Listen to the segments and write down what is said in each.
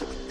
Excellent.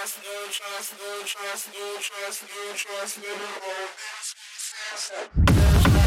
trust, no trust, no trust, no trust, no trust, no trust, no trust.